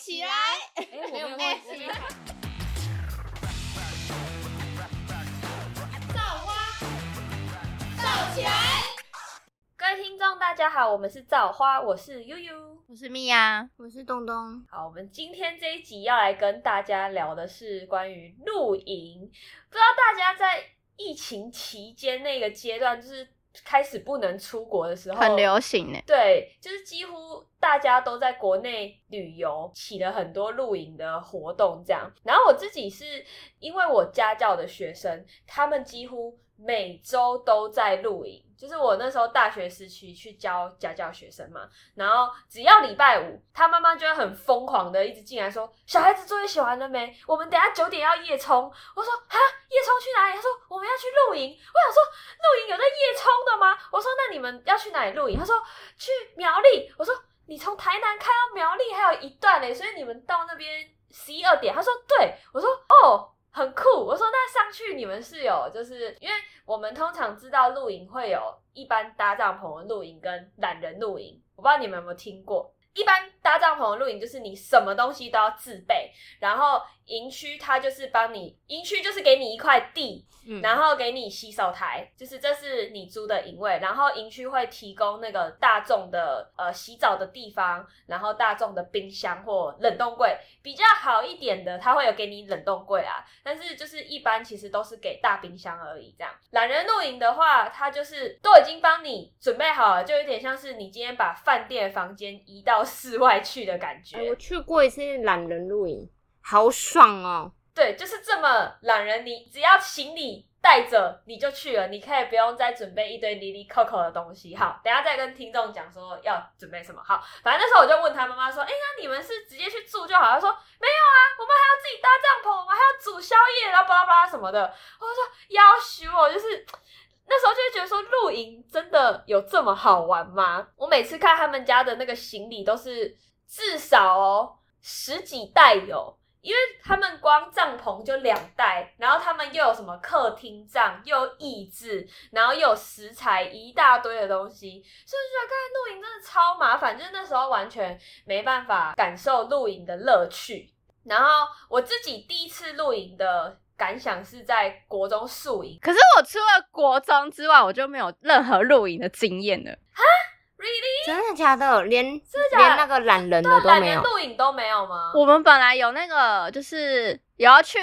起来！哎，我没有忘记。造花，造起来！各位听众，大家好，我们是造花，我是悠悠。我是米娅，我是东东。好，我们今天这一集要来跟大家聊的是关于露营。不知道大家在疫情期间那个阶段，就是开始不能出国的时候，很流行呢。对，就是几乎大家都在国内旅游，起了很多露营的活动，这样。然后我自己是因为我家教的学生，他们几乎每周都在露营。就是我那时候大学时期去教家教学生嘛，然后只要礼拜五，他妈妈就会很疯狂的一直进来说：“小孩子作业写完了没？我们等下九点要夜冲。”我说：“哈，夜冲去哪里？”他说：“我们要去露营。”我想说，露营有在夜冲的吗？我说：“那你们要去哪里露营？”他说：“去苗栗。”我说：“你从台南开到苗栗还有一段嘞，所以你们到那边十一二点。”他说：“对。”我说：“哦。”很酷，我说那上去你们是有，就是因为我们通常知道露营会有一般搭帐篷的露营跟懒人露营，我不知道你们有没有听过。一般搭帐篷的露营就是你什么东西都要自备，然后营区它就是帮你，营区就是给你一块地，然后给你洗手台，就是这是你租的营位，然后营区会提供那个大众的呃洗澡的地方，然后大众的冰箱或冷冻柜，比较好一点的，它会有给你冷冻柜啊，但是就是一般其实都是给大冰箱而已。这样懒人露营的话，它就是都已经帮你准备好了，就有点像是你今天把饭店房间移到。室外去的感觉，我去过一次懒人露营，好爽哦！对，就是这么懒人，你只要行李带着你就去了，你可以不用再准备一堆离离扣扣的东西。好，等下再跟听众讲说要准备什么。好，反正那时候我就问他妈妈说：“哎，那你们是直接去住就好？”他说：“没有啊，我们还要自己搭帐篷，我们还要煮宵夜，然后巴拉巴拉什么的。”我说：“要求我就是。”那时候就会觉得说露营真的有这么好玩吗？我每次看他们家的那个行李都是至少哦十几袋有，因为他们光帐篷就两袋，然后他们又有什么客厅帐，又有椅子，然后又有食材一大堆的东西，所以觉得看露营真的超麻烦，就是那时候完全没办法感受露营的乐趣。然后我自己第一次露营的。感想是在国中宿营，可是我除了国中之外，我就没有任何露营的经验了。哈，really？真的假的？连连那个懒人的都没有？露营都没有吗？我们本来有那个，就是也要去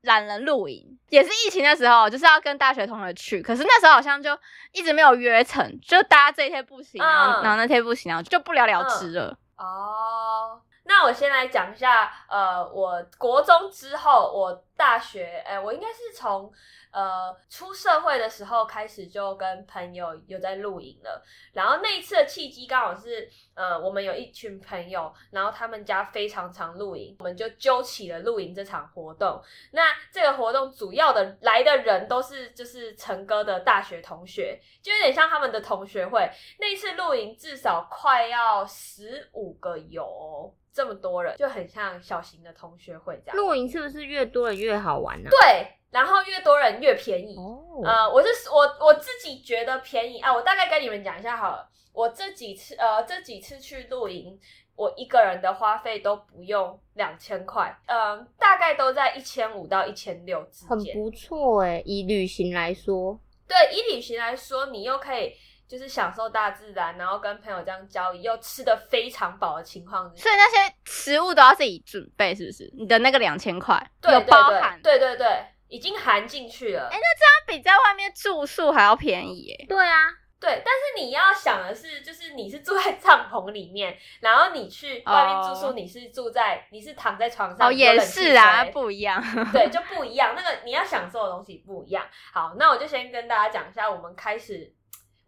懒人露营，也是疫情的时候，就是要跟大学同学去，可是那时候好像就一直没有约成，就大家这一天不行，然后然后那天不行，然后就不了了之了。哦。那我先来讲一下，呃，我国中之后，我大学，哎，我应该是从呃出社会的时候开始就跟朋友有在露营了。然后那一次的契机刚好是，呃，我们有一群朋友，然后他们家非常常露营，我们就揪起了露营这场活动。那这个活动主要的来的人都是就是陈哥的大学同学，就有点像他们的同学会。那一次露营至少快要十五个有。这么多人就很像小型的同学会这样。露营是不是越多人越好玩呢？对，然后越多人越便宜。哦，呃，我是我我自己觉得便宜啊。我大概跟你们讲一下好了。我这几次呃这几次去露营，我一个人的花费都不用两千块，嗯，大概都在一千五到一千六之间。很不错哎，以旅行来说。对，以旅行来说，你又可以。就是享受大自然，然后跟朋友这样交易，又吃的非常饱的情况，所以那些食物都要自己准备，是不是？你的那个两千块有包含？对对对，已经含进去了。哎，那这样比在外面住宿还要便宜耶？对啊，对。但是你要想的是，就是你是住在帐篷里面，然后你去外面住宿，你是住在你是躺在床上，哦，也是啊，不一样。对，就不一样。那个你要享受的东西不一样。好，那我就先跟大家讲一下，我们开始。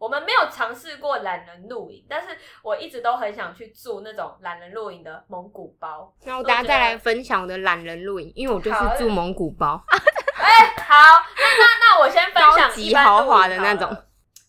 我们没有尝试过懒人露营，但是我一直都很想去住那种懒人露营的蒙古包。那我大家再来分享我的懒人露营，因为我就是住蒙古包。哎，好，那那那我先分享高级豪华的那种。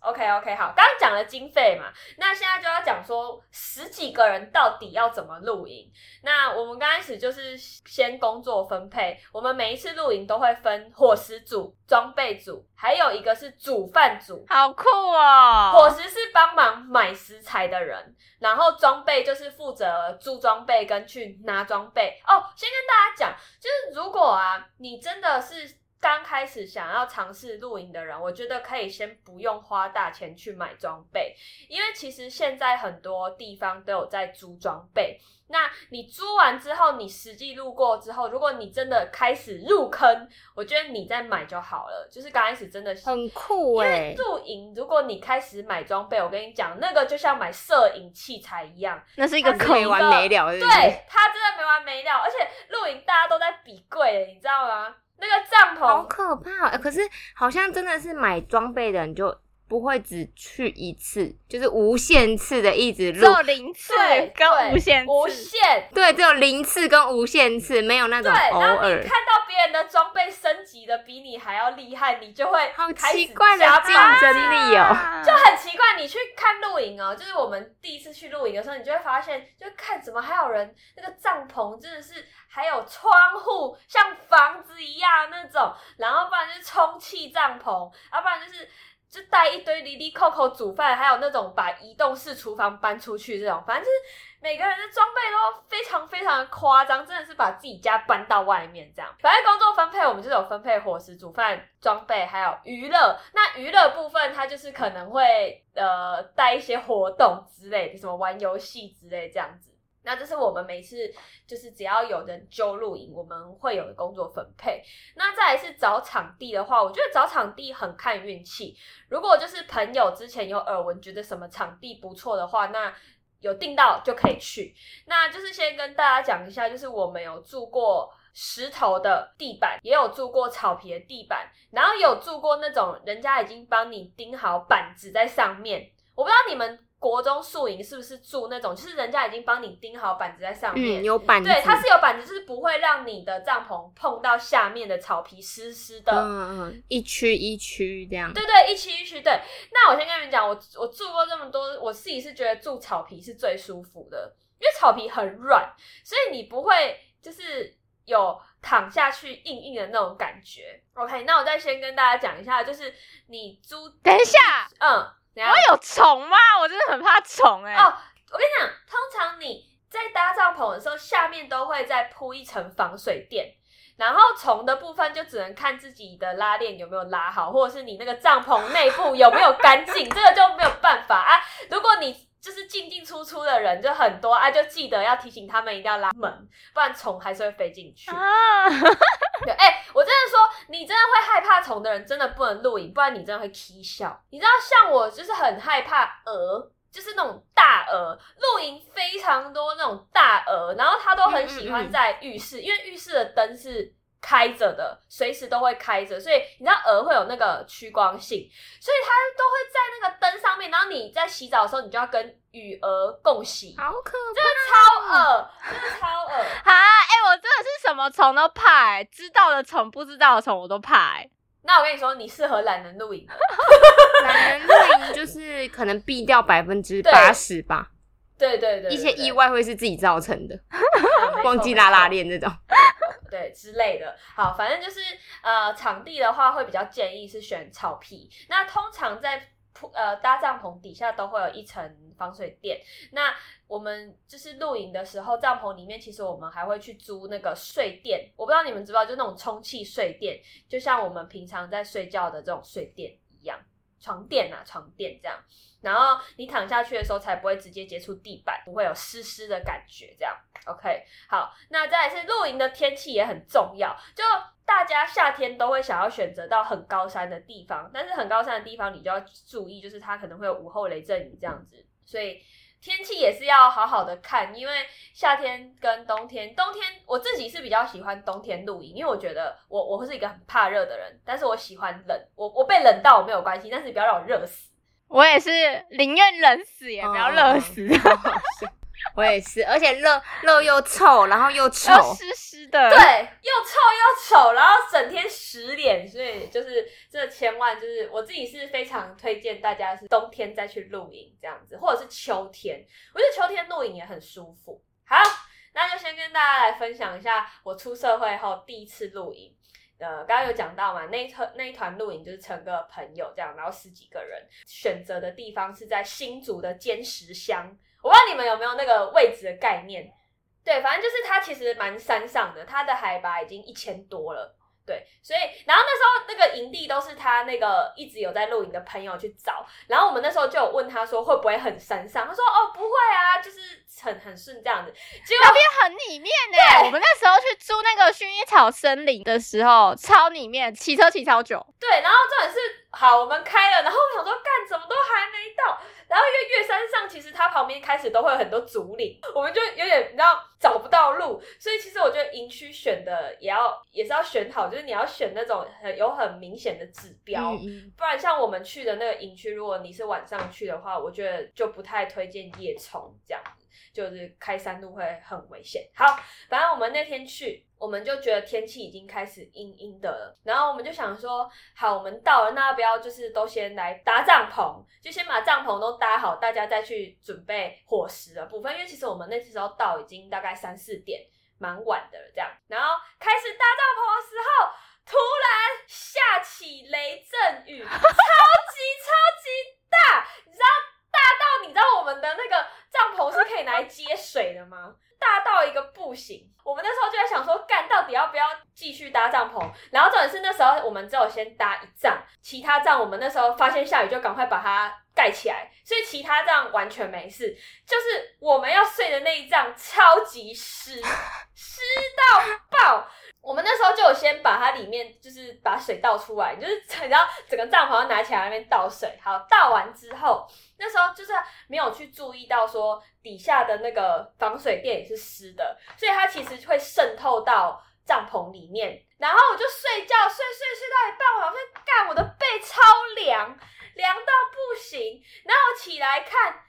OK OK，好，刚刚讲了经费嘛，那现在就要讲说十几个人到底要怎么露营。那我们刚开始就是先工作分配，我们每一次露营都会分伙食组、装备组，还有一个是煮饭组。好酷哦！伙食是帮忙买食材的人，然后装备就是负责租装备跟去拿装备。哦，先跟大家讲，就是如果啊，你真的是。刚开始想要尝试露营的人，我觉得可以先不用花大钱去买装备，因为其实现在很多地方都有在租装备。那你租完之后，你实际路过之后，如果你真的开始入坑，我觉得你再买就好了。就是刚开始真的很酷哎，露营如果你开始买装备，我跟你讲，那个就像买摄影器材一样，那是一个没完没了，对，它真的没完没了。而且露营大家都在比贵，你知道吗？那个帐篷好可怕，可是好像真的是买装备的你就。不会只去一次，就是无限次的一直录，零次跟无限无限，对，只有零次跟无限次，没有那种偶尔。看到别人的装备升级的比你还要厉害，你就会好奇怪的竞争力哦，就很奇怪。你去看露营哦，就是我们第一次去露营的时候，你就会发现，就看怎么还有人那个帐篷真的是还有窗户，像房子一样那种，然后不然就是充气帐篷，要不然就是。就带一堆离离扣扣煮饭，还有那种把移动式厨房搬出去这种，反正就是每个人的装备都非常非常的夸张，真的是把自己家搬到外面这样。反正工作分配，我们就有分配伙食、煮饭、装备，还有娱乐。那娱乐部分，它就是可能会呃带一些活动之类的，什么玩游戏之类这样子。那这是我们每次就是只要有人揪露营，我们会有的工作分配。那再来是找场地的话，我觉得找场地很看运气。如果就是朋友之前有耳闻，觉得什么场地不错的话，那有订到就可以去。那就是先跟大家讲一下，就是我们有住过石头的地板，也有住过草皮的地板，然后有住过那种人家已经帮你钉好板子在上面。我不知道你们。国中宿营是不是住那种，就是人家已经帮你钉好板子在上面，有板子，对，它是有板子，就是不会让你的帐篷碰到下面的草皮湿湿的，嗯嗯，一区一区这样，对对，一区一区，对。那我先跟你们讲，我我住过这么多，我自己是觉得住草皮是最舒服的，因为草皮很软，所以你不会就是有躺下去硬硬的那种感觉。OK，那我再先跟大家讲一下，就是你租，等一下，嗯。我有虫吗？我真的很怕虫哎！哦，我跟你讲，通常你在搭帐篷的时候，下面都会再铺一层防水垫，然后虫的部分就只能看自己的拉链有没有拉好，或者是你那个帐篷内部有没有干净，这个就没有办法啊。如果你就是进进出出的人就很多啊，就记得要提醒他们一定要拉门，不然虫还是会飞进去。对，哎，我真的说，你真的会害怕虫的人，真的不能露营，不然你真的会啼笑。你知道，像我就是很害怕蛾，就是那种大蛾，露营非常多那种大蛾，然后他都很喜欢在浴室，因为浴室的灯是。开着的，随时都会开着，所以你知道鹅会有那个趋光性，所以它都会在那个灯上面。然后你在洗澡的时候，你就要跟与鹅共洗，好可怕，真的超恶，真的超恶 啊！哎，我真的是什么虫都怕，知道的虫、不知道的虫我都怕。那我跟你说，你适合懒人露营，懒人露营就是可能避掉百分之八十吧。对对对，一些意外会是自己造成的，忘记拉拉链这种。对之类的，好，反正就是呃，场地的话会比较建议是选草皮。那通常在铺呃搭帐篷底下都会有一层防水垫。那我们就是露营的时候，帐篷里面其实我们还会去租那个睡垫。我不知道你们知不知道，就那种充气睡垫，就像我们平常在睡觉的这种睡垫床垫啊，床垫这样。然后你躺下去的时候，才不会直接接触地板，不会有湿湿的感觉。这样，OK，好。那再来是露营的天气也很重要，就大家夏天都会想要选择到很高山的地方，但是很高山的地方你就要注意，就是它可能会有午后雷阵雨这样子，所以天气也是要好好的看。因为夏天跟冬天，冬天我自己是比较喜欢冬天露营，因为我觉得我我是一个很怕热的人，但是我喜欢冷，我我被冷到我没有关系，但是你不要让我热死。我也是宁愿冷死也不要热死。我也是，而且肉肉又臭，然后又臭，又湿湿的，对，又臭又丑，然后整天洗脸，所以就是这千万就是我自己是非常推荐大家是冬天再去露营这样子，或者是秋天，我觉得秋天露营也很舒服。好，那就先跟大家来分享一下我出社会后第一次露营。呃，刚刚有讲到嘛，那一团那一团露营就是成个朋友这样，然后十几个人选择的地方是在新竹的尖石乡，我不知道你们有没有那个位置的概念。对，反正就是它其实蛮山上的，它的海拔已经一千多了。对，所以然后那时候那个营地都是他那个一直有在露营的朋友去找，然后我们那时候就有问他说会不会很山上，他说哦不会啊，就是很很顺这样子。结果那边很里面呢，我们那时候去租那个薰衣草森林的时候，超里面，骑车骑超久。对，然后重点是好，我们开了，然后我想说干怎么都还没到，然后因为月山上其实它旁边开始都会有很多竹林，我们就有点你知道找不到路，所以其实我觉得营区选的也要也是要选好，就是你要选那种很有很明显的指标，嗯不然像我们去的那个营区，如果你是晚上去的话，我觉得就不太推荐夜冲这样子。就是开山路会很危险。好，反正我们那天去，我们就觉得天气已经开始阴阴的了，然后我们就想说，好，我们到了，那要不要就是都先来搭帐篷，就先把帐篷都搭好，大家再去准备伙食的部分。因为其实我们那时候到已经大概三四点，蛮晚的了，这样。然后开始搭帐篷的时候，突然下起雷阵雨，超级超级大，你知道你知道我们的那个帐篷是可以拿来接水的吗？大到一个不行。我们那时候就在想说，干到底要不要继续搭帐篷？然后重点是那时候我们只有先搭一帐，其他帐我们那时候发现下雨就赶快把它盖起来，所以其他帐完全没事。就是我们要睡的那一帐超级湿，湿到爆。我们那时候就有先把它里面就是把水倒出来，就是 你知道整个帐篷要拿起来那边倒水。好，倒完之后，那时候就是没有去注意到说底下的那个防水垫也是湿的，所以它其实会渗透到帐篷里面。然后我就睡觉，睡睡睡到一半，我好像干我的背超凉，凉到不行。然后我起来看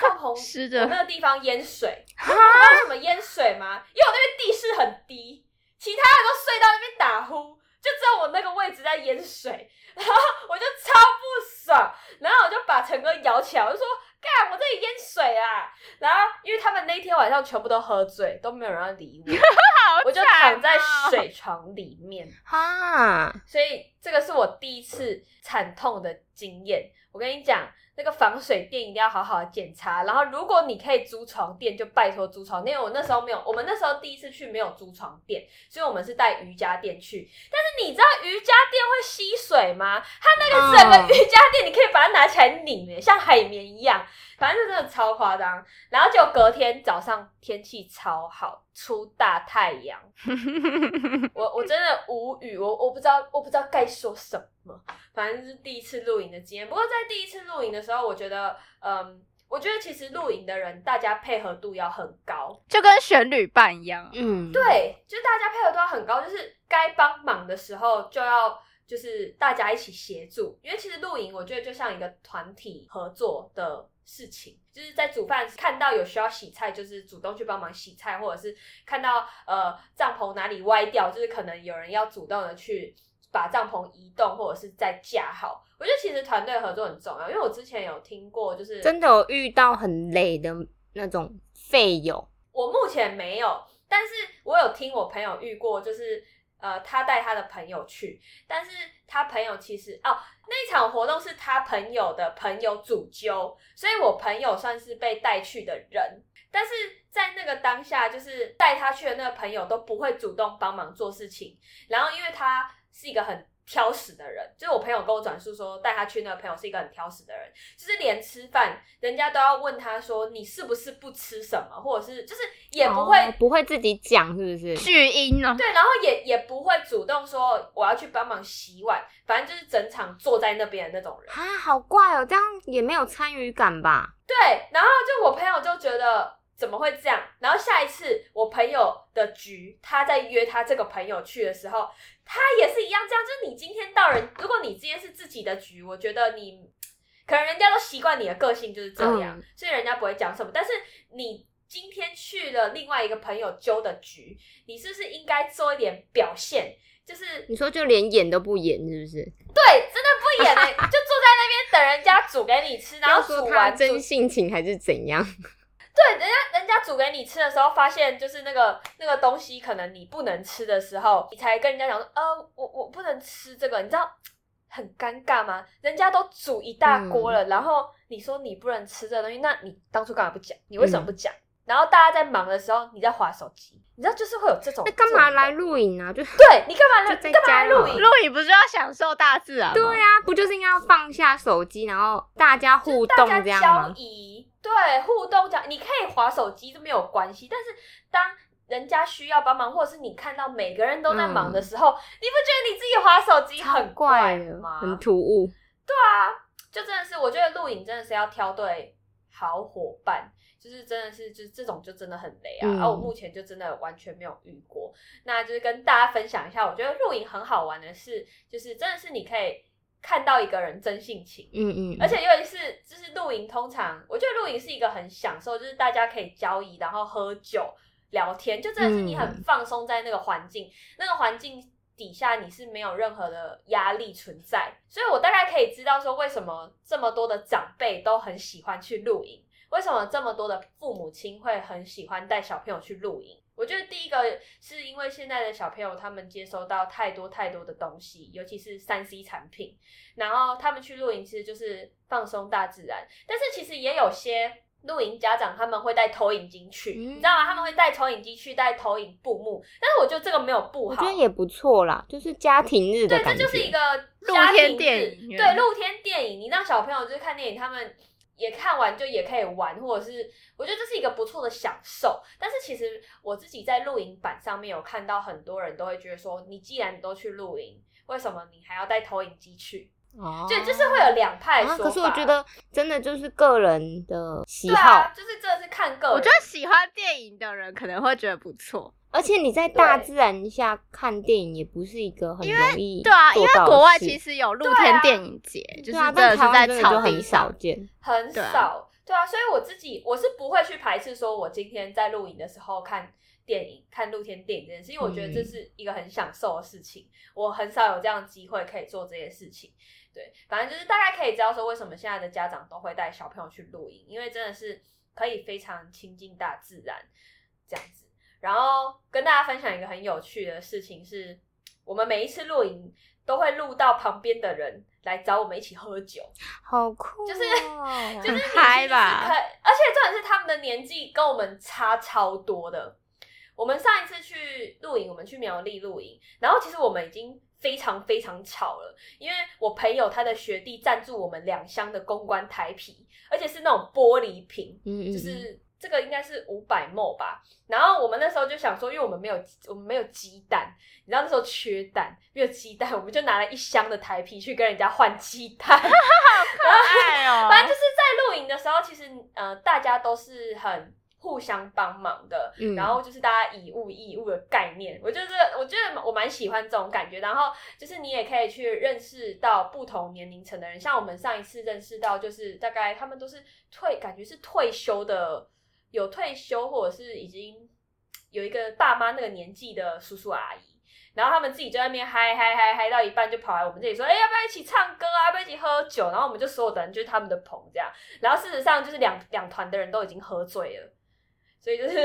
帐篷湿的那个地方淹水，你知道为什么淹水吗？因为我那边地势很低。其他人都睡到那边打呼，就只有我那个位置在淹水，然后我就超不爽，然后我就把陈哥摇起来，我就说：“干，我这里淹水啊！”然后因为他们那天晚上全部都喝醉，都没有人要理我，我就躺在水床里面，哈，所以这个是我第一次惨痛的经验。我跟你讲。那个防水垫一定要好好的检查，然后如果你可以租床垫，就拜托租床垫。因为我那时候没有，我们那时候第一次去没有租床垫，所以我们是带瑜伽垫去。但是你知道瑜伽垫会吸水吗？它那个整个瑜伽垫，你可以把它拿起来拧，像海绵一样，反正就真的超夸张。然后就隔天早上天气超好，出大太阳，我我真的无语，我我不知道我不知道该说什么。反正是第一次露营的经验。不过在第一次露营的时候，我觉得，嗯，我觉得其实露营的人大家配合度要很高，就跟选旅伴一样。嗯，对，就是大家配合度要很高，就是该帮忙的时候就要就是大家一起协助。因为其实露营，我觉得就像一个团体合作的事情，就是在煮饭看到有需要洗菜，就是主动去帮忙洗菜，或者是看到呃帐篷哪里歪掉，就是可能有人要主动的去。把帐篷移动，或者是再架好，我觉得其实团队合作很重要。因为我之前有听过，就是真的有遇到很累的那种费友，我目前没有，但是我有听我朋友遇过，就是呃，他带他的朋友去，但是他朋友其实哦，那一场活动是他朋友的朋友主揪，所以我朋友算是被带去的人，但是在那个当下，就是带他去的那个朋友都不会主动帮忙做事情，然后因为他。是一个很挑食的人，就是我朋友跟我转述说，带他去那个朋友是一个很挑食的人，就是连吃饭人家都要问他说你是不是不吃什么，或者是就是也不会、哦不会自己讲，是不是？巨婴呢？对，然后也也不会主动说我要去帮忙洗碗，反正就是整场坐在那边的那种人。啊，好怪哦，这样也没有参与感吧？对，然后就我朋友就觉得怎么会这样？然后下一次我朋友的局，他在约他这个朋友去的时候，他也是一样这样。就是你今天到人，如果你今天是自己的局，我觉得你可能人家都习惯你的个性就是这样，嗯所以人家不会讲什么。但是你今天去了另外一个朋友揪的局，你是不是应该做一点表现？就是你说就连演都不演，是不是？对，真的不演哎、就坐在那边等人家煮给你吃，然后要说他煮完真性情还是怎样？对，人家人家煮给你吃的时候，发现就是那个那个东西可能你不能吃的时候，你才跟人家讲说，呃，我我不能吃这个，你知道很尴尬吗？人家都煮一大锅了，然后你说你不能吃这个东西，那你当初干嘛不讲？你为什么不讲？然后大家在忙的时候，你在划手机，你知道就是会有这种，那干嘛来录影啊？就对你干嘛来？你干嘛来录影？录影不是要享受大自然吗？对啊，不就是应该要放下手机，然后大家互大动这样吗？易，对，互动讲，你可以划手机都没有关系，但是当人家需要帮忙，或者是你看到每个人都在忙的时候，你不觉得你自己划手机很怪的，吗？很突兀。对啊，就真的是，我觉得录影真的是要挑对好伙伴。就是真的是，就是这种就真的很雷啊！嗯而、我目前就真的完全没有遇过。那就是跟大家分享一下，我觉得露营很好玩的是，就是真的是你可以看到一个人真性情，嗯嗯，而且尤其是就是露营，通常我觉得露营是一个很享受，就是大家可以交易，然后喝酒聊天，就真的是你很嗯放松在那个环境，那个环境底下你是没有任何的压力存在，所以我大概可以知道说为什么这么多的长辈都很喜欢去露营，为什么这么多的父母亲会很喜欢带小朋友去露营。我觉得第一个是因为现在的小朋友他们接收到太多太多的东西，尤其是三 C 产品，然后他们去露营其实就是放松大自然，但是其实也有些露营家长他们会带投影机去，嗯你知道吗？他们会带投影机去，带投影布幕，但是我觉得这个没有不好，我觉得也不错啦，就是家庭日的对，这。就是一个露家庭天电影院对，露天电影，你让小朋友就是看电影，他们也看完就也可以玩，或者是我觉得这是一个不错的享受。但是其实我自己在露营板上面有看到很多人都会觉得说，你既然都去露营，为什么你还要带投影机去？哦，就就是会有两派说啊。法。可是我觉得真的就是个人的喜对好，啊，就是真的是看个人。我觉得喜欢电影的人可能会觉得不错，而且你在大自然下看电影也不是一个很容易对啊，因为国外其实有露天电影节，就是真的是在但台湾真的就草地很少。见。很少，对啊，所以我自己我是不会去排斥说，我今天在露营的时候看电影、看露天电影这件事，因为我觉得这嗯是一个很享受的事情，我很少有这样的机会可以做这些事情。对，反正就是大概可以知道说，为什么现在的家长都会带小朋友去露营，因为真的是可以非常亲近大自然这样子。然后跟大家分享一个很有趣的事情是，我们每一次露营都会录到旁边的人来找我们一起喝酒。好酷哦，就是就就是嗨吧可而且重点是他们的年纪跟我们差超多的。我们上一次去露营，我们去苗栗露营，然后其实我们已经非常非常吵了，因为我朋友他的学弟赞助我们两箱的公关台啤，而且是那种玻璃瓶，嗯嗯，就是这个应该是五百 ml 吧。然后我们那时候就想说，因为我们没有我们没有鸡蛋，你知道那时候缺蛋，没有鸡蛋，我们就拿了一箱的台皮去跟人家换鸡蛋。好可爱哦 反正就是在露营的时候，其实呃大家都是很互相帮忙的，嗯然后就是大家以物易物的概念，我就是我觉得我蛮喜欢这种感觉。然后就是你也可以去认识到不同年龄层的人，像我们上一次认识到，就是大概他们都是退，感觉是退休的，有退休或者是已经有一个爸妈那个年纪的叔叔阿姨。然后他们自己就在那边嗨嗨嗨嗨到一半，就跑来我们这里说：“哎、要不要一起唱歌啊？要不要一起喝酒？”然后我们就所有的人就是他们的棚这样。然后事实上就是两两团的人都已经喝醉了，所以就是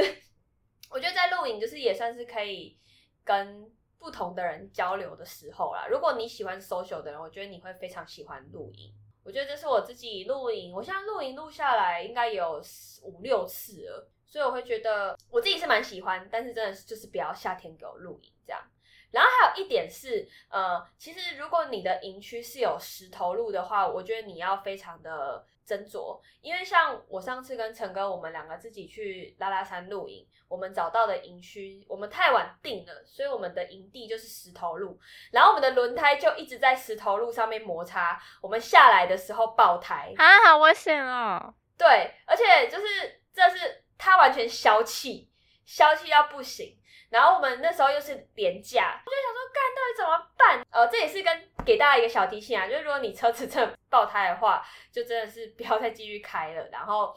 我觉得在露营就是也算是可以跟不同的人交流的时候啦。如果你喜欢 social 的人，我觉得你会非常喜欢露营。我觉得这是我自己露营，我现在露营录下来应该有五六次了，所以我会觉得我自己是蛮喜欢，但是真的就是不要夏天给我露营这样。然后还有一点是，呃，其实如果你的营区是有石头路的话，我觉得你要非常的斟酌，因为像我上次跟陈哥，我们两个自己去拉拉山露营，我们找到的营区，我们太晚定了，所以我们的营地就是石头路，然后我们的轮胎就一直在石头路上面摩擦，我们下来的时候爆胎，啊，好危险哦！对，而且就是这是他完全消气，消气到不行。然后我们那时候又是廉价，我就想说，干到底怎么办？呃，这也是跟给大家一个小提醒啊，就是如果你车子真的爆胎的话，就真的是不要再继续开了。然后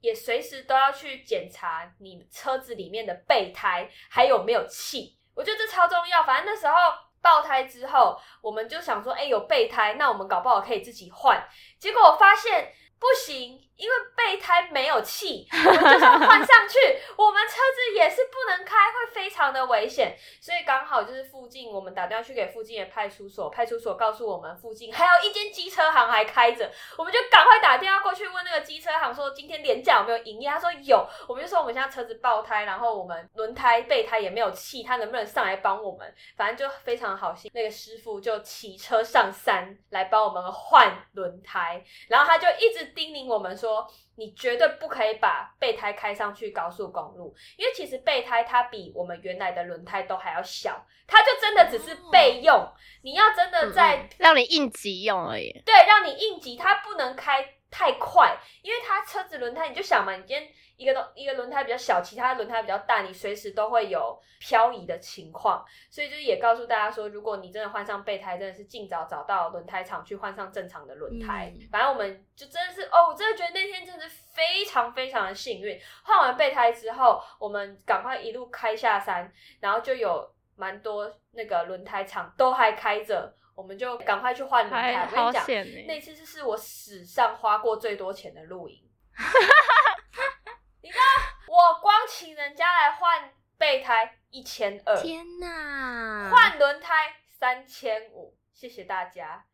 也随时都要去检查你车子里面的备胎还有没有气。我觉得这超重要。反正那时候爆胎之后，我们就想说，哎，有备胎，那我们搞不好可以自己换。结果我发现。不行，因为备胎没有气，我们就算换上去。我们车子也是不能开，会非常的危险。所以刚好就是附近，我们打电话去给附近的派出所，派出所告诉我们附近还有一间机车行还开着，我们就赶快打电话过去问那个机车行说今天连假有没有营业。他说有，我们就说我们现在车子爆胎，然后我们轮胎备胎也没有气，他能不能上来帮我们？反正就非常好心，那个师傅就骑车上山来帮我们换轮胎，然后他就一直。叮咛我们说，你绝对不可以把备胎开上去高速公路，因为其实备胎它比我们原来的轮胎都还要小，它就真的只是备用。你要真的在让你应急用而已。对，让你应急，它不能开太快，因为它车子轮胎，你就想嘛，你今天。一个都一个轮胎比较小，其他轮胎比较大，你随时都会有漂移的情况，所以就是也告诉大家说，如果你真的换上备胎，真的是尽早找到轮胎厂去换上正常的轮胎。反正我们就真的是哦，我真的觉得那天真的是非常非常的幸运。换完备胎之后，我们赶快一路开下山，然后就有蛮多那个轮胎厂都还开着，我们就赶快去换轮胎。我跟你讲，那次是我史上花过最多钱的露营。你知道我光请人家来换备胎一千二，天哪！换轮胎三千五，谢谢大家。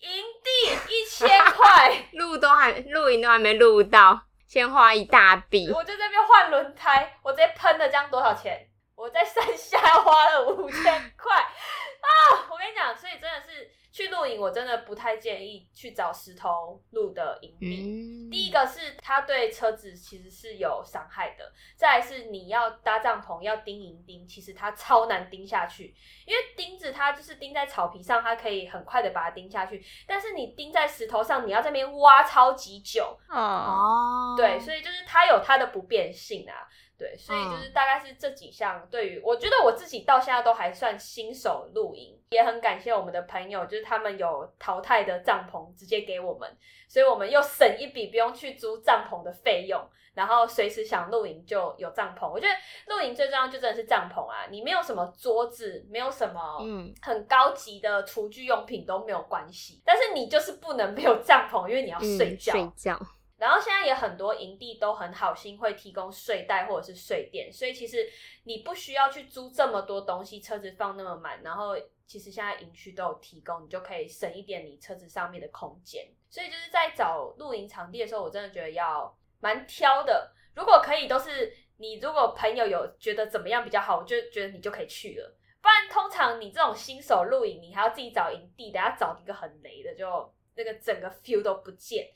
营地一千 块，录都还录影都还没录到，先花一大笔。我在这边换轮胎，我直接喷了这样多少钱？我在山下花了五千块啊！我跟你讲，所以真的是。去露营，我真的不太建议去找石头路的营地。第一个是它对车子其实是有伤害的，再是你要搭帐篷要钉银钉，其实它超难钉下去，因为钉子它就是钉在草皮上，它可以很快的把它钉下去，但是你钉在石头上，你要在那边挖超级久。哦，对，所以就是它有它的不便性啊。对，所以就是大概是这几项。对于我觉得我自己到现在都还算新手露营，也很感谢我们的朋友，就是他们有淘汰的帐篷直接给我们，所以我们又省一笔不用去租帐篷的费用，然后随时想露营就有帐篷。我觉得露营最重要就真的是帐篷啊，你没有什么桌子，没有什么嗯很高级的厨具用品都没有关系，但是你就是不能没有帐篷，因为你要睡觉。睡觉。然后现在也很多营地都很好心会提供睡袋或者是睡垫，所以其实你不需要去租这么多东西，车子放那么满。然后其实现在营区都有提供，你就可以省一点你车子上面的空间。所以就是在找露营场地的时候，我真的觉得要蛮挑的。如果可以，都是你如果朋友有觉得怎么样比较好，我就觉得你就可以去了。不然通常你这种新手露营，你还要自己找营地，等下找一个很雷的，就那个整个 feel 都不见。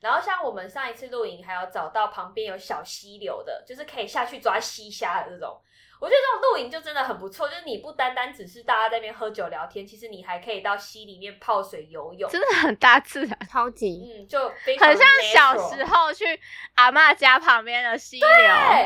然后像我们上一次露营，还有找到旁边有小溪流的，就是可以下去抓溪虾的这种。我觉得这种露营就真的很不错，就是你不单单只是大家在那边喝酒聊天，其实你还可以到溪里面泡水游泳，真的很大自然，超级，嗯，就很像小时候去阿妈家旁边的溪流，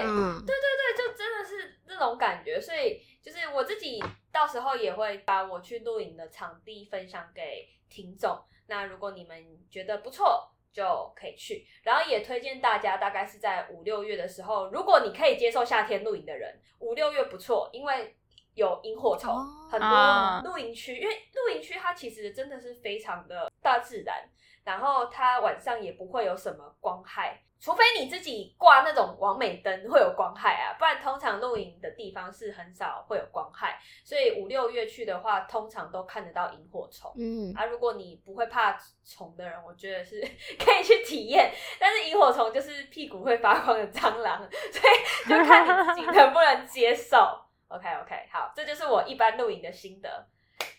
嗯，对对对，就真的是那种感觉。所以就是我自己到时候也会把我去露营的场地分享给听众。那如果你们觉得不错，就可以去，然后也推荐大家，大概是在五六月的时候，如果你可以接受夏天露营的人，五六月不错，因为有萤火虫，很多露营区，因为露营区它其实真的是非常的大自然，然后它晚上也不会有什么光害。除非你自己挂那种完美灯会有光害啊，不然通常露营的地方是很少会有光害。所以五六月去的话，通常都看得到萤火虫。嗯，啊，如果你不会怕虫的人，我觉得是 可以去体验。但是萤火虫就是屁股会发光的蟑螂，所以就看你自己能不能接受。OK OK，好，这就是我一般露营的心得。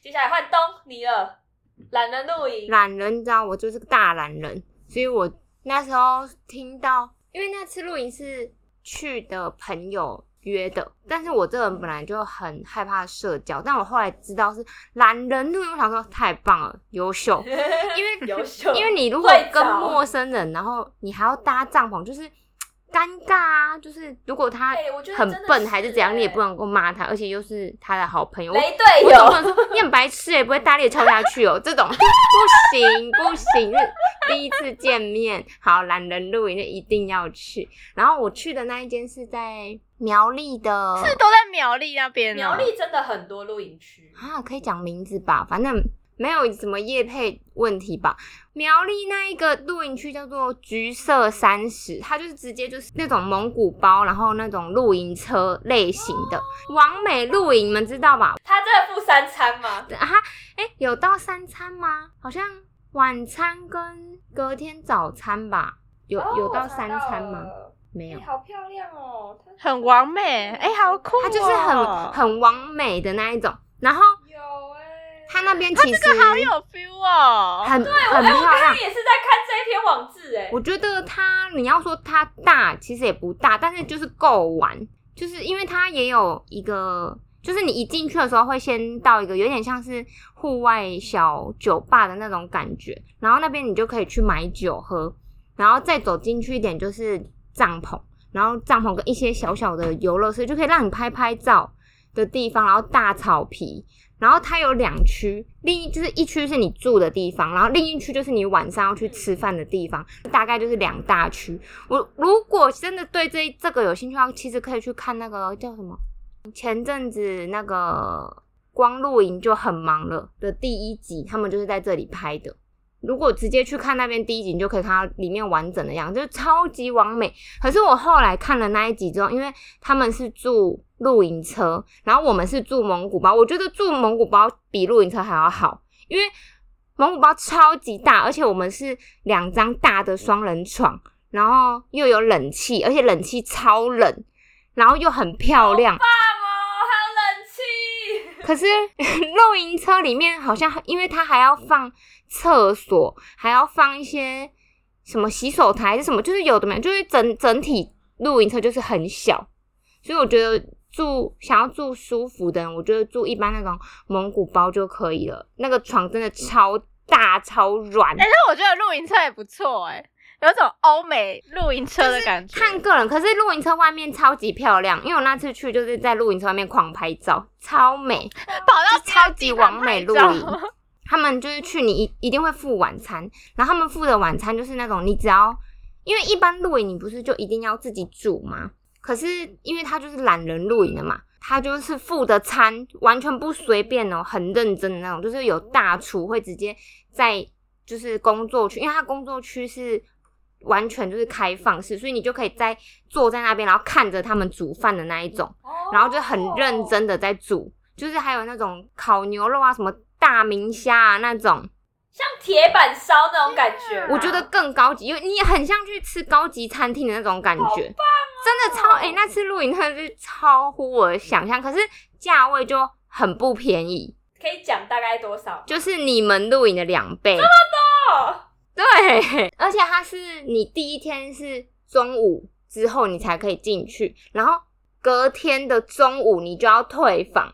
接下来换东你了，懒人露营。懒人，你知道我就是个大懒人，所以我。那时候听到，因为那次露营是去的朋友约的，但是我这人本来就很害怕社交，但我后来知道是懒人露营，我想说太棒了，优秀，因为优秀，因为你如果跟陌生人，然后你还要搭帐篷，就是尴尬啊！就是如果他很笨还是怎样，你也不能够骂他，而且又是他的好朋友。我雷队友我总不能说你很白痴也不会大力的敲下去哦，这种 不行不行，是第一次见面，好懒人露营就一定要去。然后我去的那一间是在苗栗的，是都在苗栗那边、哦。苗栗真的很多露营区，啊，可以讲名字吧，反正没有什么业配问题吧。苗栗那一个露营区叫做橘色三十，它就是直接就是那种蒙古包，然后那种露营车类型的完美露营，你们知道吧？它这附三餐吗？啊，哎、有到三餐吗？好像晚餐跟隔天早餐吧，有、哦有到三餐吗？了没有哎，好漂亮哦！很完美，哎、好酷、哦！它就是很很完美的那一种。然后它那边其实好有 feel 哦。很很我漂亮。刚，也是在看这一篇网志哎，我觉得它，你要说它大，其实也不大，但是就是够玩，就是因为它也有一个，就是你一进去的时候会先到一个有点像是户外小酒吧的那种感觉，然后那边你就可以去买酒喝，然后再走进去一点就是帐篷，然后帐篷跟一些小小的游乐设施就可以让你拍拍照的地方，然后大草皮，然后它有两区，另一就是一区是你住的地方，然后另一区就是你晚上要去吃饭的地方，大概就是两大区。我如果真的对这这个有兴趣的话，其实可以去看那个叫什么，前阵子那个光露营就很忙了的第一集，他们就是在这里拍的。如果直接去看那边第一集，你就可以看到里面完整的样子，就超级完美。可是我后来看了那一集之后，因为他们是住露营车，然后我们是住蒙古包，我觉得住蒙古包比露营车还要好，因为蒙古包超级大，而且我们是两张大的双人床，然后又有冷气，而且冷气超冷，然后又很漂亮。棒哦，还有冷气，可是 露营车里面好像，因为它还要放厕所，还要放一些什么洗手台还是什么，就是有的没有，就是整整体露营车就是很小，所以我觉得住想要住舒服的人，我觉得住一般那种蒙古包就可以了。那个床真的超大超软，但是我觉得露营车也不错哎、有种欧美露营车的感觉。看个人。可是露营车外面超级漂亮，因为我那次去就是在露营车外面狂拍照，超美。跑到超级完美露营他们就是去你一一定会付晚餐，然后他们付的晚餐就是那种你只要，因为一般露营你不是就一定要自己煮吗？可是因为他就是懒人露营的嘛，他就是付的餐完全不随便哦，很认真的那种，就是有大厨会直接在就是工作区，因为他工作区是完全就是开放式，所以你就可以在坐在那边，然后看着他们煮饭的那一种。然后就很认真的在煮，就是还有那种烤牛肉啊，什么大明虾啊那种，像铁板烧那种感觉。吗。我觉得更高级，因为你很像去吃高级餐厅的那种感觉，真的超哎、那次露营真的是超乎我的想象，可是价位就很不便宜，可以讲大概多少？就是你们露营的两倍，这么多，对，而且它是你第一天是中午之后你才可以进去，然后隔天的中午你就要退房，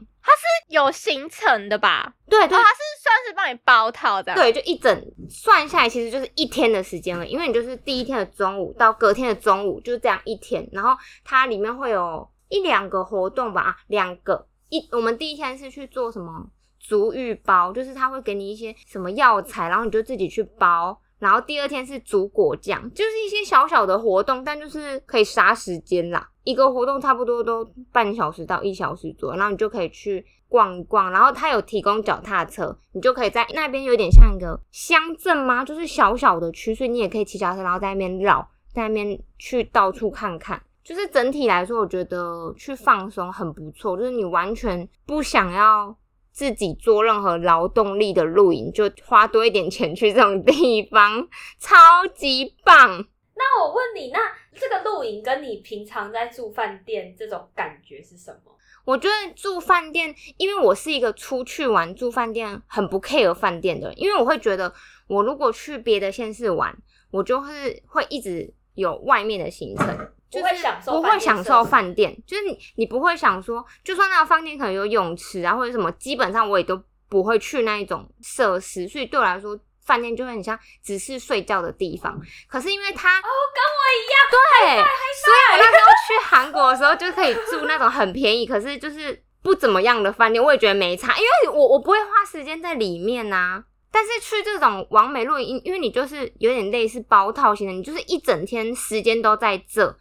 有行程的吧？对对哦，它是算是帮你包套的。，对，就一整算下来，其实就是一天的时间了，因为你就是第一天的中午到隔天的中午，就这样一天，然后它里面会有一两个活动吧，啊两个一，我们第一天是去做什么足浴包，就是他会给你一些什么药材，然后你就自己去包。然后第二天是煮果酱，就是一些小小的活动，但就是可以杀时间啦。一个活动差不多都半小时到一小时左右，然后你就可以去逛一逛。然后它有提供脚踏车，你就可以在那边有点像一个乡镇吗？就是小小的区，所以你也可以骑脚踏车，然后在那边绕，在那边去到处看看。就是整体来说，我觉得去放松很不错。就是你完全不想要自己做任何劳动力的露营，就花多一点钱去这种地方，超级棒。那我问你，那这个露营跟你平常在住饭店这种感觉是什么？我觉得住饭店，因为我是一个出去玩住饭店很不 care 饭店的人，因为我会觉得我如果去别的县市玩，我就是会一直有外面的行程，就是不会享受饭店，就是你你不会想说，就算那个饭店可能有泳池啊或者什么，基本上我也都不会去那一种设施，所以对我来说，饭店就会很像只是睡觉的地方。可是因为它哦，跟我一样，对，所以我那时候去韩国的时候就可以住那种很便宜，可是就是不怎么样的饭店，我也觉得没差，因为我我不会花时间在里面呐、但是去这种完美露营，因为你就是有点类似包套型的，你就是一整天时间都在这，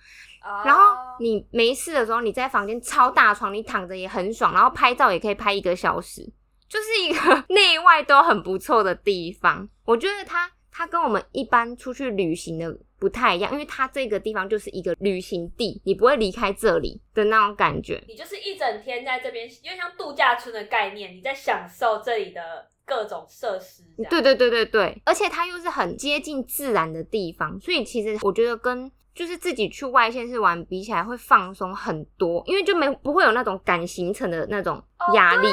然后哦你没事的时候，你在房间超大床，你躺着也很爽，然后拍照也可以拍一个小时，就是一个 内外都很不错的地方。我觉得它它跟我们一般出去旅行的不太一样，因为它这个地方就是一个旅行地，你不会离开这里的那种感觉。你就是一整天在这边，因为像度假村的概念，你在享受这里的各种设施。对对对对对，而且它又是很接近自然的地方，所以其实我觉得跟就是自己去外县市玩比起来会放松很多，因为就没不会有那种赶行程的那种哦压力。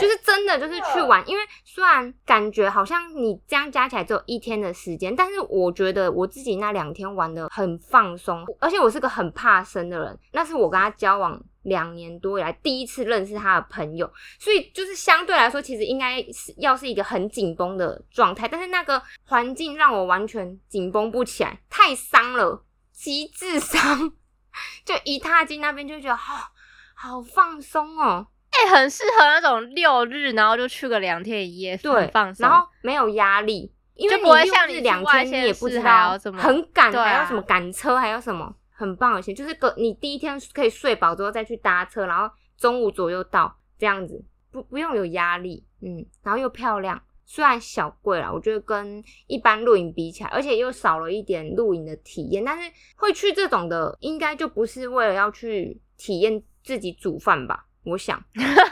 就是真的就是去玩，因为虽然感觉好像你这样加起来只有一天的时间，但是我觉得我自己那两天玩的很放松，而且我是个很怕生的人，那是我跟他交往两年多以来第一次认识他的朋友，所以就是相对来说，其实应该是要是一个很紧绷的状态，但是那个环境让我完全紧绷不起来，太伤了，极致伤，就一踏进那边就觉得好、好放松哦。哎、很适合那种六日，然后就去个两天一夜，对很放，松。然后没有压力，因为就不会像日两天你也不知道很赶，还要什么赶车，还有什么很棒的事，就是个你第一天可以睡饱之后再去搭车，然后中午左右到这样子，不不用有压力，嗯，然后又漂亮。虽然小贵啦，我觉得跟一般露营比起来，而且又少了一点露营的体验，但是会去这种的，应该就不是为了要去体验自己煮饭吧？我想，你都讲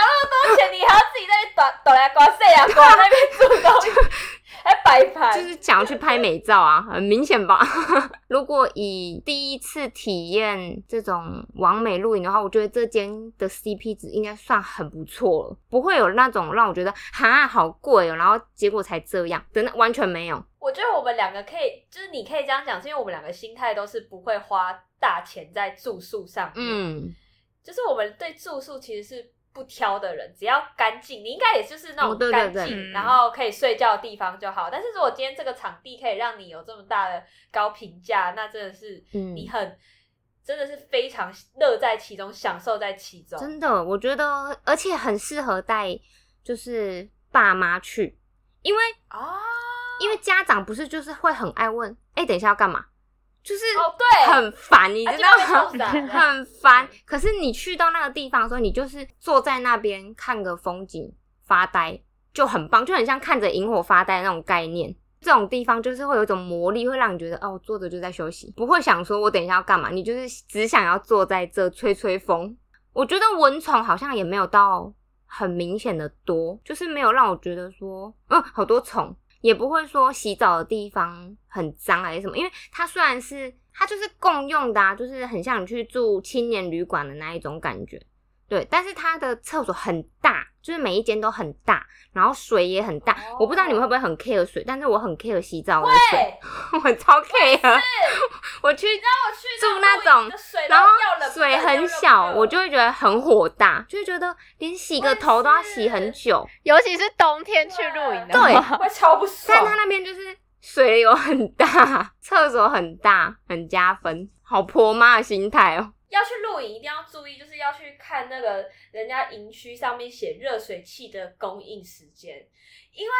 那么多钱，你还要自己在那边抖抖来刮、塞呀刮那边煮东西，还摆拍，就是想要去拍美照啊，很明显吧？如果以第一次体验这种完美露营的话，我觉得这间的 CP 值应该算很不错了，不会有那种让我觉得哈好贵哦，然后结果才这样真的，那完全没有。我觉得我们两个可以，就是你可以这样讲，是因为我们两个心态都是不会花大钱在住宿上面，嗯，就是我们对住宿其实是不挑的人，只要干净，你应该也就是那种哦对对对干净，嗯然后可以睡觉的地方就好。但是如果今天这个场地可以让你有这么大的高评价，那真的是嗯你很。真的是非常乐在其中，享受在其中。真的，我觉得而且很适合带就是爸妈去，因为啊，因为家长不是就是会很爱问，哎、等一下要干嘛？就是哦对，很烦，你知道吗？很烦。可是你去到那个地方的时候，你就是坐在那边看个风景发呆，就很棒，就很像看着萤火发呆的那种概念。这种地方就是会有一种魔力，会让你觉得哦，我坐着就在休息，不会想说我等一下要干嘛，你就是只想要坐在这吹吹风。我觉得蚊虫好像也没有到很明显的多，就是没有让我觉得说，嗯，好多虫。也不会说洗澡的地方很脏还是什么，因为它虽然是它就是共用的啊，就是很像你去住青年旅馆的那一种感觉，对。但是它的厕所很大，就是每一间都很大，然后水也很大。哦我不知道你们会不会很 care 水，但是我很 care 洗澡的水，对，我超 care。我去让我去住那种，然后水很小，我就会觉得很火大，就会觉得连洗个头都要洗很久。尤其是冬天去露营的对话，会超不爽。但他那边就是水有很大，厕所很大，很加分，好婆妈的心态哦。要去露营一定要注意，就是要去看那个人家营区上面写热水器的供应时间，因为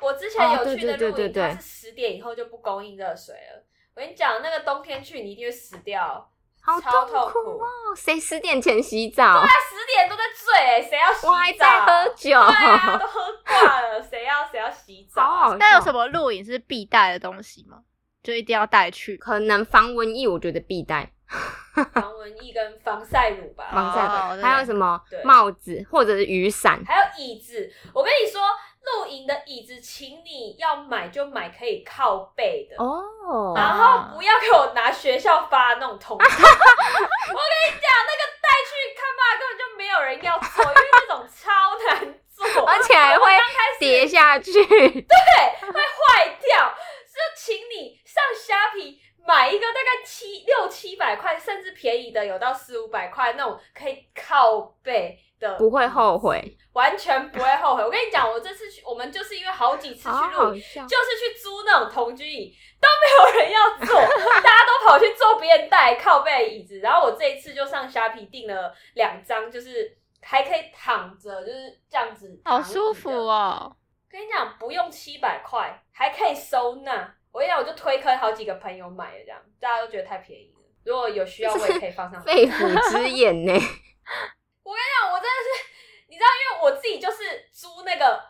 我之前有去的露营，对对对对它是十点以后就不供应热水了。我跟你讲，那个冬天去你一定会死掉，好超痛痛苦哦！谁十点前洗澡？他十点都在醉、欸，谁要洗澡？我还在喝酒。对啊，都喝挂了，谁要谁要洗澡那有什么露营是必带的东西吗？就一定要带去。可能防蚊液，我觉得必带 防蚊液跟防晒乳吧，防晒哦粉，还有什么对帽子或者是雨伞。还有椅子。我跟你说，露营的椅子，请你要买就买可以靠背的。哦然后不要给我拿学校发的那种通知。我跟你讲，那个带去看吧，根本就没有人要做，因为那种超难做，而且还会我刚开始跌下去。对会坏掉。就请你上虾皮买一个大概七六七百块，甚至便宜的有到四五百块那种可以靠背的，不会后悔，完全不会后悔。我跟你讲，我这次去，我们就是因为好几次去露营，就是去租那种同居椅，都没有人要坐，大家都跑去坐别人带靠背椅子。然后我这一次就上虾皮订了两张，就是还可以躺着，就是这样子，好舒服哦。跟你讲，不用七百块，还可以收纳。我跟你讲，我就推坑好几个朋友买了，这样大家都觉得太便宜了。如果有需要，我也可以放上。肺腑之言呢？我跟你讲，我真的是，你知道，因为我自己就是租那个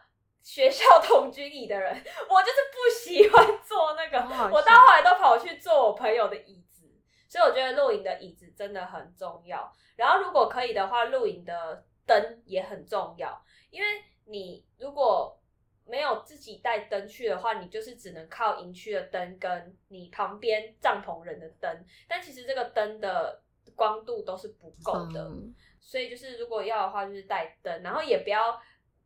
学校同居椅的人，我就是不喜欢坐那个，我到后来都跑去坐我朋友的椅子。所以我觉得露营的椅子真的很重要。然后如果可以的话，露营的灯也很重要，因为你如果没有自己带灯去的话，你就是只能靠营区的灯跟你旁边帐篷人的灯。但其实这个灯的光度都是不够的，所以就是如果要的话，就是带灯，然后也不要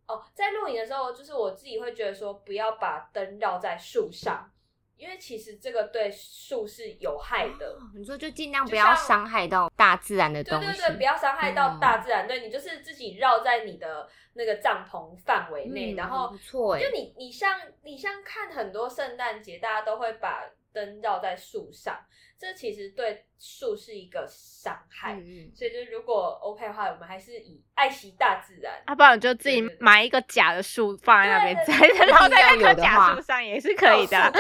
哦，在露营的时候，就是我自己会觉得说，不要把灯绕在树上。因为其实这个对树是有害的，你说就尽量不要伤害到大自然的东西，对对对，不要伤害到大自然。对你就是自己绕在你的那个帐篷范围内，然后错，就你你像你像看很多圣诞节，大家都会把灯绕在树上。这其实对树是一个伤害，所以就是如果 OK 的话，我们还是以爱惜大自然。要不然就自己买一个假的树放在那边，然后在那棵假树上也是可以的。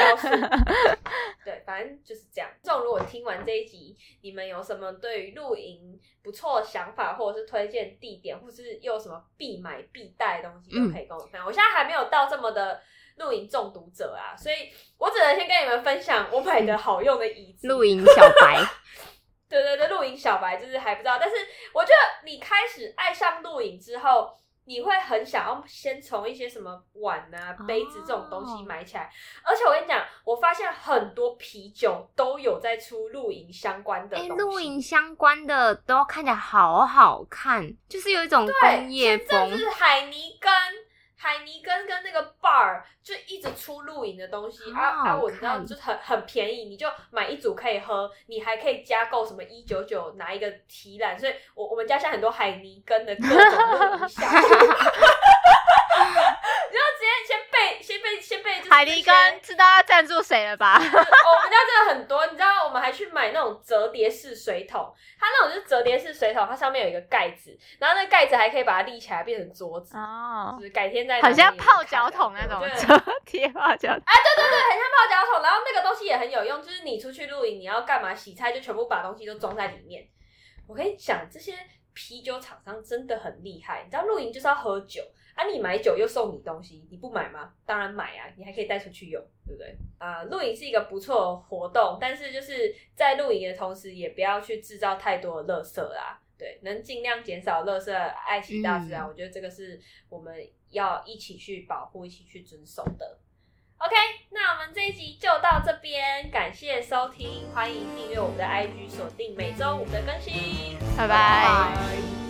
对，反正就是这样。这种如果听完这一集，你们有什么对于露营不错的想法，或者是推荐地点，或是又有什么必买必带的东西，都可以跟我分享。我现在还没有到这么的。露营中毒者啊，所以我只能先跟你们分享我买的好用的椅子。露营小白，对对对，露营小白就是还不知道，但是我觉得你开始爱上露营之后，你会很想要先从一些什么碗啊、杯子这种东西买起来。而且我跟你讲，我发现很多啤酒都有在出露营相关的。哎，露营相关的都看起来好好看，就是有一种工业风，是海泥根。海尼根跟那个 bar 就一直出露营的东西啊啊！我知道，就很很便宜，你就买一组可以喝，你还可以加购什么一九九拿一个提篮，所以我我们家现在很多海尼根的各种露营箱。你要直接先海狸根知道要赞助谁了吧？我们家真的很多，你知道，我们还去买那种折叠式水桶，它那种就是折叠式水桶，它上面有一个盖子，然后那盖子还可以把它立起来变成桌子哦。就是改天再好像泡脚桶那种折叠泡脚。啊，对对对，很像泡脚桶。然后那个东西也很有用，就是你出去露营，你要干嘛洗菜，就全部把东西都装在里面。我跟你讲，这些啤酒厂商真的很厉害，你知道露营就是要喝酒。啊！你买酒又送你东西，你不买吗？当然买啊！你还可以带出去用，对不对？啊，露营是一个不错活动，但是就是在露营的同时，也不要去制造太多的垃圾啦。对，能尽量减少垃圾，爱惜大自然，我觉得这个是我们要一起去保护、一起去遵守的。OK，那我们这一集就到这边，感谢收听，欢迎订阅我们的 IG，锁定每周五的更新，拜拜。